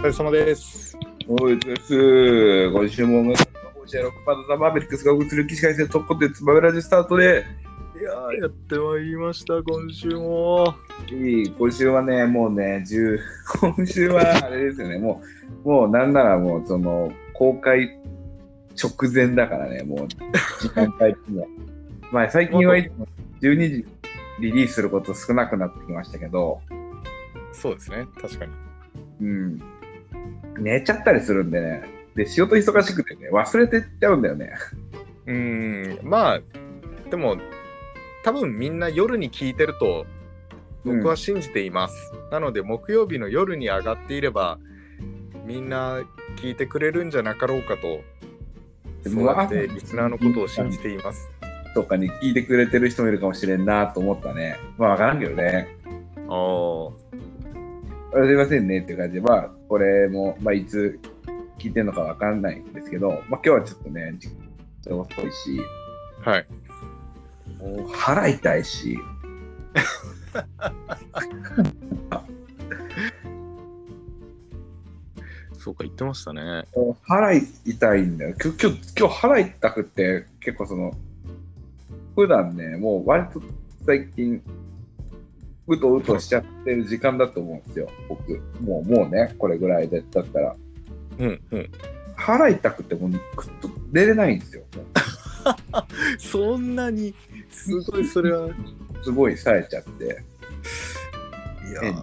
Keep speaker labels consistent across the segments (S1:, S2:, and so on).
S1: 疲れ様です。
S2: おいです。今週も、今週はロックパートザ・マーベリックスが映る起死回生特攻でつばめラジスタートで、
S1: いやー、やってまいりました、今週も。
S2: いい今週はね、もうね、10今週はあれですよね、もう、もうなんならもう、その、公開直前だからね、もう、時間帯的には。まあ、最近はいつも12時リリースすること少なくなってきましたけど、
S1: そうですね、確かに。
S2: うん。寝ちゃったりするんでね、で、仕事忙しくてね、忘れてっちゃうんだよね。
S1: うーん、まあ、でも、多分みんな夜に聞いてると、僕は信じています。なので、木曜日の夜に上がっていれば、みんな聞いてくれるんじゃなかろうかと、そうやってリスナーのことを信じています。
S2: とかに聞いてくれてる人もいるかもしれんなと思ったね。まあ、わからんけどね。
S1: ああ、
S2: すいませんねって感じで、まあ、これも、まあ、いつ聞いてるのかわかんないんですけど、まあ、今日はちょっとね、時間遅いし、
S1: はい。
S2: もう腹痛いし、
S1: そうか、言ってましたね。
S2: 腹痛いんだよ。今日、今日今日腹痛くって、結構その、普段ね、もう割と最近、うとうとしちゃってる時間だと思うんですよ、僕。もう、もうね、これぐらいで、だったら。
S1: うんうん。
S2: 腹痛くてもうくっと出れないんですよ。
S1: そんなに、すごい、それは。
S2: すごい冴えちゃって。
S1: いや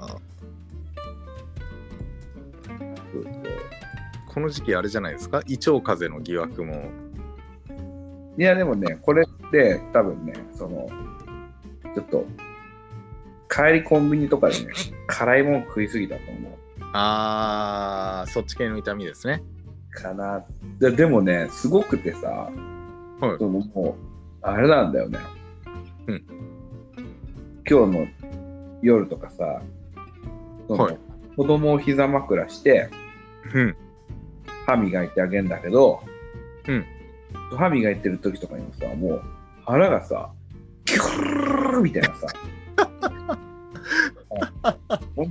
S1: この時期あれじゃないですか？胃腸風邪の疑惑も
S2: いや、でもね、これって多分ね、その、ちょっと、帰りコンビニとかでね、辛いもの食いすぎたと思う。
S1: あーそっち系の痛みですね
S2: かな。ででもね、すごくてさ、
S1: はい
S2: そのもう、あれなんだよね。
S1: うん
S2: 今日の夜とかさ、その
S1: はい
S2: 子供を膝枕して、
S1: うん
S2: 歯磨いてあげんだけど、
S1: うん
S2: 歯磨いてる時とかにもさ、もう腹がさ、キューみたいなさ、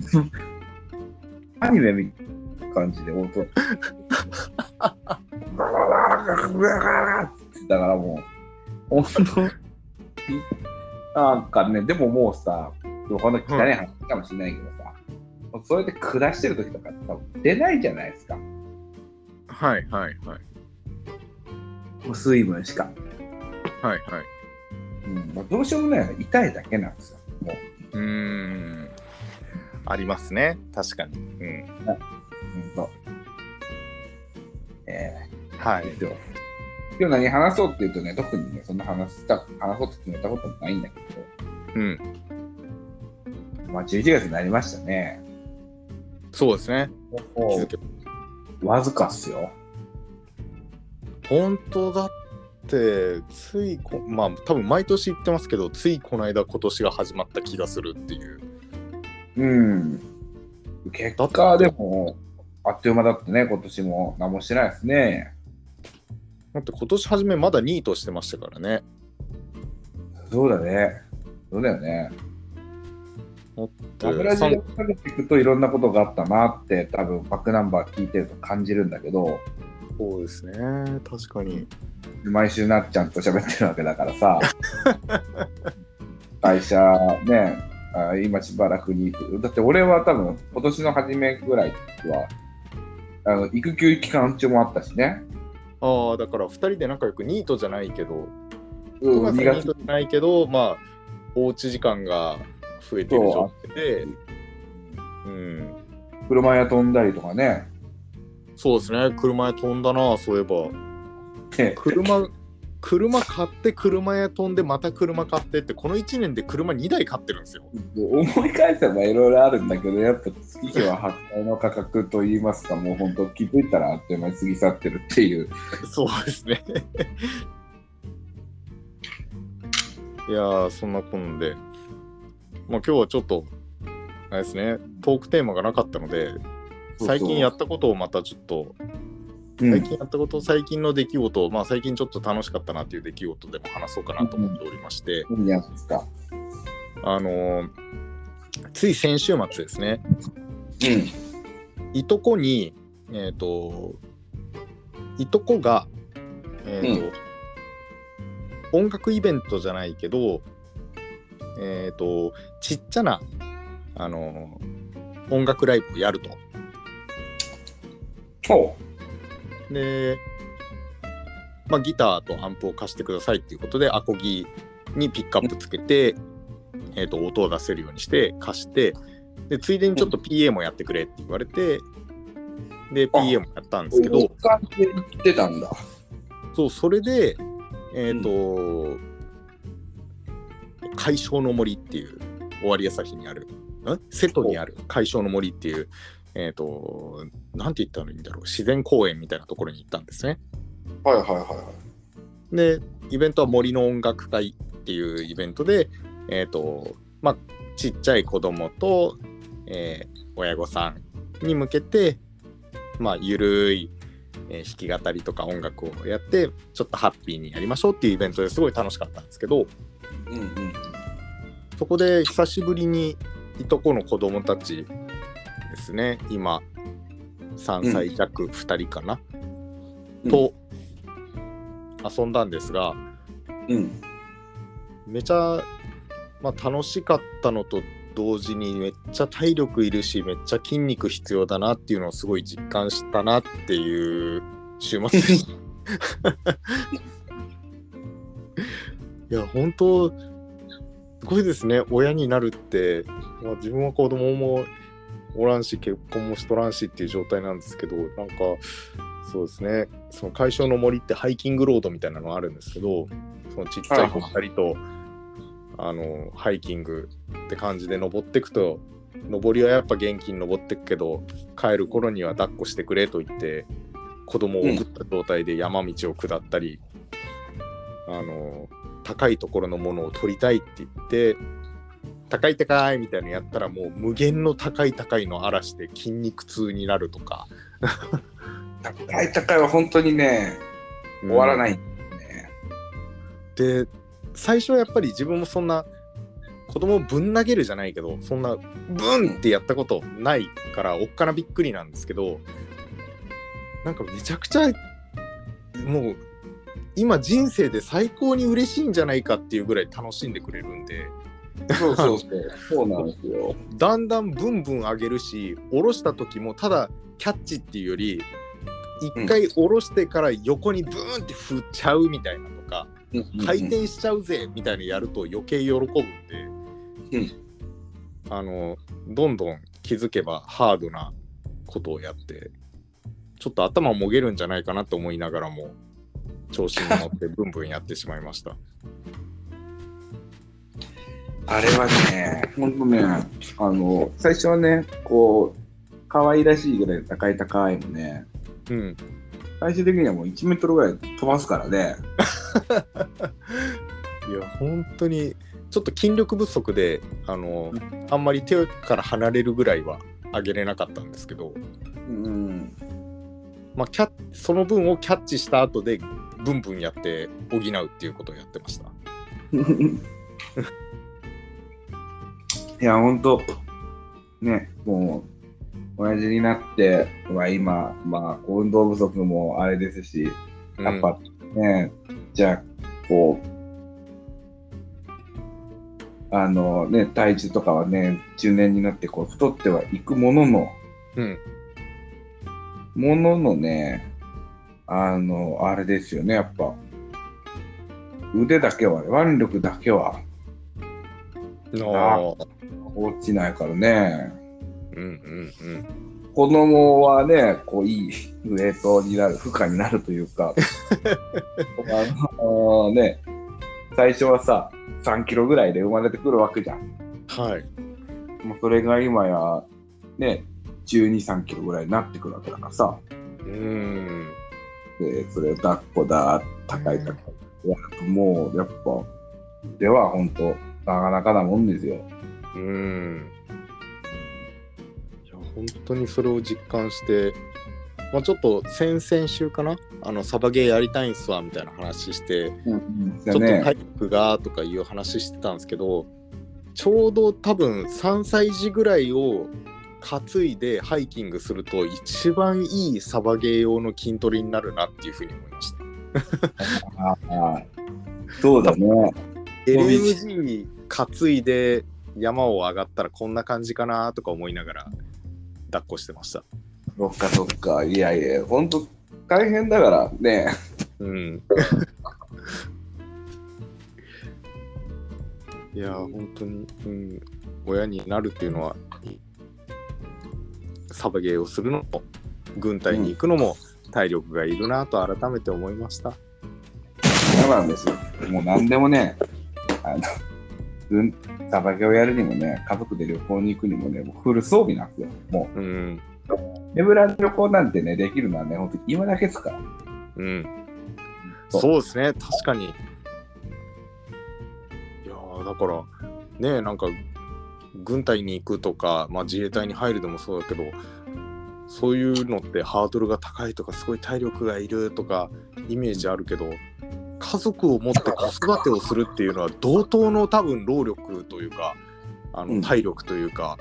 S2: アニメみたいな感じで音、だからもう、本当なんかね、でももうさ、この汚い話かもしれないけどさ、それで下してる時とか多分出ないじゃないですか。
S1: はいはいはい
S2: もう水分しか。
S1: はいはい
S2: うんまあ、どうしようもない痛いだけなんですよ。もう、
S1: うんありますね。確かに。うん。
S2: ほん。と。え
S1: はい。
S2: ー、では。今日何話そうって言うとね、特にね、そんな話した話そうって決めたこともないんだけ
S1: うん。
S2: ど、まあ、11月になりましたね。
S1: そうですね。
S2: わずかっすよ。
S1: 本当だってついこまあ多分毎年言ってますけどついこの間今年が始まった気がするっていう
S2: うん。結果、でも、あっという間だってね、今年も何もしてないですね。
S1: だって今年初めまだニートしてましたからね
S2: そうだね。そうだよね。
S1: で
S2: 油
S1: さん
S2: 地をかけていくといろんなことがあったなって、多分バックナンバー聞いてると感じるんだけど、
S1: そうですね確かに
S2: 毎週なっちゃんと喋ってるわけだからさ、会社ね、あ今しばらくに、だって俺は多分今年の初めぐらいは、あの育休期間中もあったしね、
S1: ああだから2人で仲良くニートじゃないけど
S2: うん、
S1: 富樫
S2: 2月
S1: さんニートじゃないけどまあおうち時間が増えてる状態でうん。
S2: 車屋飛んだりとかね、
S1: そうですね。車屋飛んだなそういえば。
S2: ね。
S1: 車車買って車屋飛んでまた車買ってってこの1年で車2台買ってるんですよ。
S2: 思い返せばいろいろあるんだけど、やっぱ月日は発売の価格といいますか、もう本当気づいたらあっという間に過ぎ去ってるっていう。
S1: そうですね。いやーそんなこんで。まあ今日はちょっとあれですねトークテーマがなかったので最近やったことをまたちょっと
S2: うん
S1: 最近やったこと、最近の出来事を、まあ最近ちょっと楽しかったなっていう出来事でも話そうかなと思っておりまして、
S2: 何やつか。
S1: あのーつい先週末ですね、
S2: うん。
S1: いとこにえっ、といとこがえっ、と、音楽イベントじゃないけどえっ、とちっちゃなあの音楽ライブをやると。
S2: ほ
S1: で、まあ、ギターとアンプを貸してくださいっていうことでアコギにピックアップつけて、えー、と音を出せるようにして貸してでついでにちょっと PA もやってくれって言われてで PA もやったんですけど
S2: てたんだ。
S1: そうそれでえっ、と、海晶の森っていう尾張旭にあるん？瀬戸にある海晶の森っていうえっ、となんて言ったらいいんだろう自然公園みたいなところに行ったんですね。
S2: はいはいはいはい。
S1: でイベントは森の音楽会っていうイベントでえっ、とまあちっちゃい子供と、えー親御さんに向けてまあゆるい、えー弾き語りとか音楽をやってちょっとハッピーにやりましょうっていうイベントですごい楽しかったんですけど
S2: うんうん。
S1: そこで久しぶりにいとこの子供たちですね。今3歳弱2人かな、
S2: うん。
S1: と遊んだんですが、
S2: うん。
S1: めちゃ、まあ、楽しかったのと同時にめっちゃ体力いるしめっちゃ筋肉必要だなっていうのをすごい実感したなっていう週末。でした。いや本当すごいですね。親になるって、まあ、自分は子供もおらんし結婚もしとらんしっていう状態なんですけどなんかそうですね。その海藻の森ってハイキングロードみたいなのがあるんですけどそのちっちゃい子2人とあのハイキングって感じで登ってくと登りはやっぱ元気に登ってくけど帰る頃には抱っこしてくれと言って子供を送った状態で山道を下ったり、あの高いところのものを取りたいって言って高い高いみたいなのやったらもう無限の高い高いの嵐で筋肉痛になるとか。
S2: 高い高いは本当にね、終わらないいんだよね。
S1: で最初はやっぱり自分もそんな子供をぶん投げるじゃないけどそんなブンってやったことないからおっかなびっくりなんですけどなんかめちゃくちゃもう今人生で最高に嬉しいんじゃないかっていうぐらい楽しんでくれるんで
S2: そうそうそう。そうなんですよ。
S1: だんだんブンブン上げるし下ろした時もただキャッチっていうより一回下ろしてから横にブーンって振っちゃうみたいなとか回転しちゃうぜみたいなやると余計喜ぶんで、
S2: うん
S1: あのどんどん気づけばハードなことをやってちょっと頭もげるんじゃないかなと思いながらも調子に乗ってブンブンやってしまいました。
S2: あれはね、ほんとね、あの、最初はね、こう、可愛らしいぐらい高い高いのね、
S1: うん、
S2: 最終的にはもう1メートルぐらい飛ばすからね。
S1: いや本当にちょっと筋力不足であのあんまり手から離れるぐらいは上げれなかったんですけど、
S2: うん。
S1: まあ、キャッその分をキャッチした後でブンブンやって補うっていうことをやってました。
S2: いや、ほんと、ね、もう、親父になっては今、まあ、運動不足もあれですし、やっぱね、じゃあ、こう、あのね、体重とかはね、中年になってこう太ってはいくものの、
S1: うん、
S2: もののね、あの、あれですよね、やっぱ。腕だけは、腕力だけは。
S1: の
S2: 落ちないからね。
S1: うんうんうん
S2: 子供はね、こう、いいウエイトになる、負荷になるというか、あのね、最初はさ、3キロぐらいで生まれてくるわけじゃん。
S1: はい
S2: もうそれが今や、ね、12、3キロぐらいになってくるわけだからさ、
S1: うん
S2: で、それを抱っこだ、高い高い。やるともう、やっぱ、では本当、なかなかなもんですよ。
S1: うんいや本当にそれを実感して、まあ、ちょっと先々週かな？あのサバゲーやりたいんすわみたいな話して
S2: うん。
S1: ちょっと体力がとかいう話してたんですけど、ちょうど多分3歳児ぐらいを担いでハイキングすると一番いいサバゲー用の筋トレになるなっていうふうに思いました。
S2: そうだね。
S1: LMG 担いで山を上がったらこんな感じかなとか思いながら抱っこしてました。
S2: そっかそっか。いやいや、ほんと大変だからね。
S1: うん。いやー、本当に、うん、親になるっていうのは、サバゲーをするのも、軍隊に行くのも、体力がいるなと改めて思いました。
S2: そうなんですよ。もう何でもね、あの、軍、サバゲをやるにもね、家族で旅行に行くにもね、もうフル装備なんですよ。も
S1: うん、
S2: う、ネブラ旅行なんてね、できるのはね、ほんと今だけですから。
S1: うん。
S2: そう
S1: ですね、確かに。いやーだから、ねなんか、軍隊に行くとか、まあ、自衛隊に入るでもそうだけど、そういうのってハードルが高いとか、すごい体力がいるとか、イメージあるけど、家族を持って子育てをするっていうのは、同等の多分労力というか、あ
S2: うん
S1: の体力というか、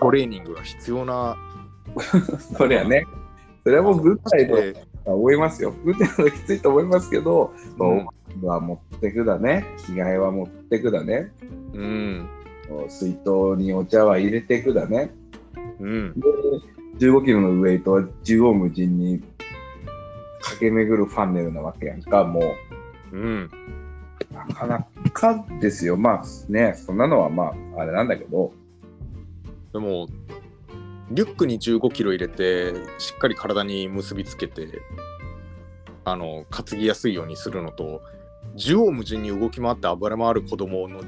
S1: トレーニングが必要な。
S2: それはね、それはもう軍隊で
S1: で
S2: 思いますよ。軍隊はきついと思いますけど、
S1: うん
S2: まあは持ってくだね、着替えは持ってくだね、
S1: うん、
S2: 水筒にお茶は入れてくだね。
S1: うん、
S2: で15キロのウエイトは縦横無尽に駆け巡るファンネルなわけやんか、も
S1: うん。
S2: う。なかなかですよ。まあね、そんなのはまあ、あれなんだけど、
S1: でもリュックに15キロ入れてしっかり体に結びつけてあの担ぎやすいようにするのと縦横無尽に動き回って暴れ回る子供の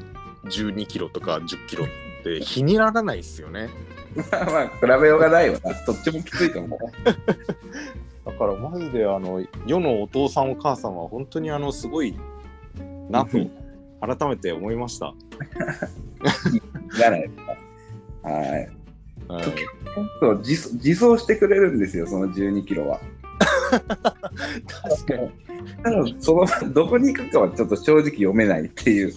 S1: 12キロとか10キロって比にならないですよね
S2: まあまあ、比べようがないわな。どっちもきついと思う。
S1: だからマジであの世のお父さんお母さんは本当にあのすごいなと改めて思いました、
S2: じゃないですか。はい。
S1: はい
S2: そう自走自走してくれるんですよ、その12キロは。
S1: 確かに
S2: ただ、その、どこに行くかはちょっと正直読めないっていう。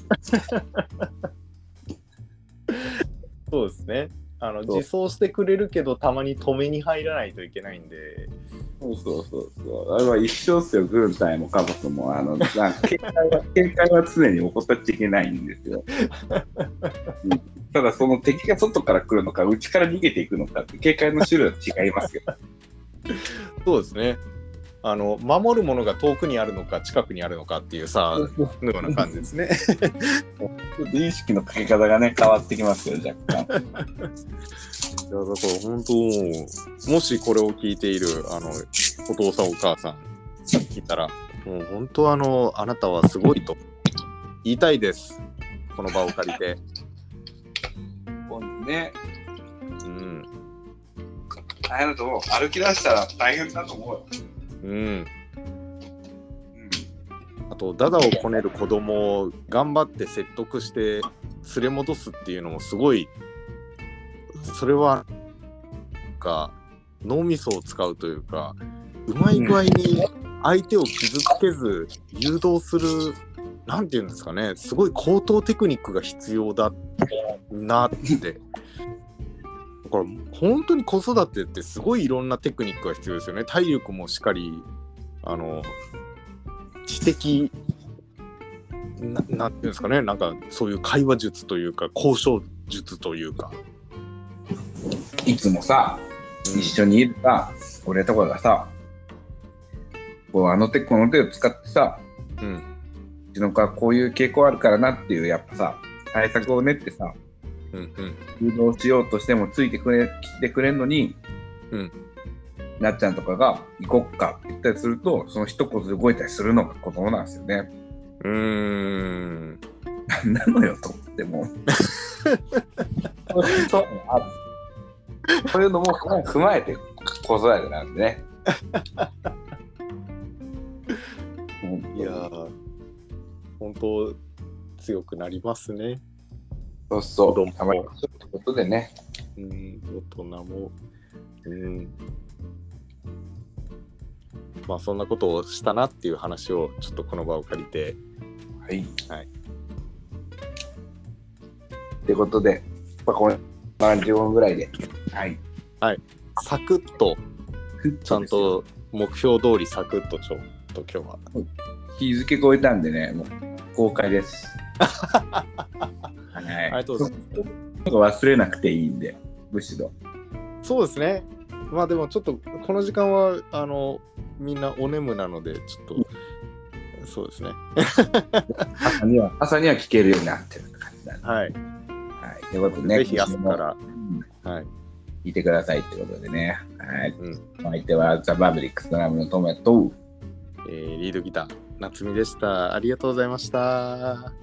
S1: そうですねあの自走してくれるけどたまに止めに入らないといけないんで
S2: そうそうそうそう。あれは一生っすよ、軍隊も家族も。あの、なんか警戒は、警戒は常に怠っちゃいけないんですよ。うんただ、その敵が外から来るのか、内から逃げていくのかって、警戒の種類は違いますよ。
S1: そうですね。あの守るものが遠くにあるのか近くにあるのかっていうさのような感じですね。
S2: ちょっと意識のかけ方がね、変わってきますよ、若干。
S1: いやだから本当もうもしこれを聞いているあのお父さんお母さんいたらもう本当あのあなたはすごいと言いたいです。この場を借りて。
S2: ね、
S1: うん
S2: 大変だと思う。歩き出したら大変だと思うよ。
S1: うん。あとダダをこねる子供を頑張って説得して連れ戻すっていうのもすごいそれはか脳みそを使うというかうまい具合に相手を傷つけず誘導する、なんていうんですかねすごい高等テクニックが必要だなって。だから本当に子育てってすごいいろんなテクニックが必要ですよね。体力もしっかりあの知的ななんていうんですかね。なんかそういう会話術というか交渉術というか、
S2: いつもさ、一緒にいるさ、俺とかがさ、こうあの手この手を使ってさ、
S1: うん。
S2: うちの子はこういう傾向あるからなっていう、やっぱさ、対策を練ってさ、誘導しようとしてもついてくれ、来てくれんのに、
S1: うん
S2: なっちゃんとかが行こっかって言ったりすると、その一言で動いたりするのが子供なんですよね。
S1: うーん
S2: なんなのよと思ってもう。そういうのも踏まえて子育てなんでね。
S1: いやー本当強くなりますね。
S2: そうそ
S1: 子供
S2: う。たまにそういうことでね。
S1: うん大人も。うんまあそんなことをしたなっていう話をちょっとこの場を借りて
S2: はい。
S1: はい。
S2: ってことで、まあ、これまあ15分ぐらいで。はい。
S1: サクッと、ちゃんと目標通りサクッとちょっと今日は。
S2: 日付超えたんでね、もう公開です。はい。
S1: ありがとうござい
S2: 忘れなくていいんで、むしろ。
S1: そうですね。まあでもちょっとこの時間はあのみんなお眠なのでちょっとそうですね。
S2: 朝には、朝には聞けるようになってる感じなんで。
S1: はい。
S2: はい。ということでね、
S1: ぜひ朝から。
S2: うん
S1: はい。
S2: 聞いてくださいってことでね。はい。
S1: うん
S2: お相手はザ・バブリックスドラムのトメと、
S1: えーリードギター夏美でした。ありがとうございました。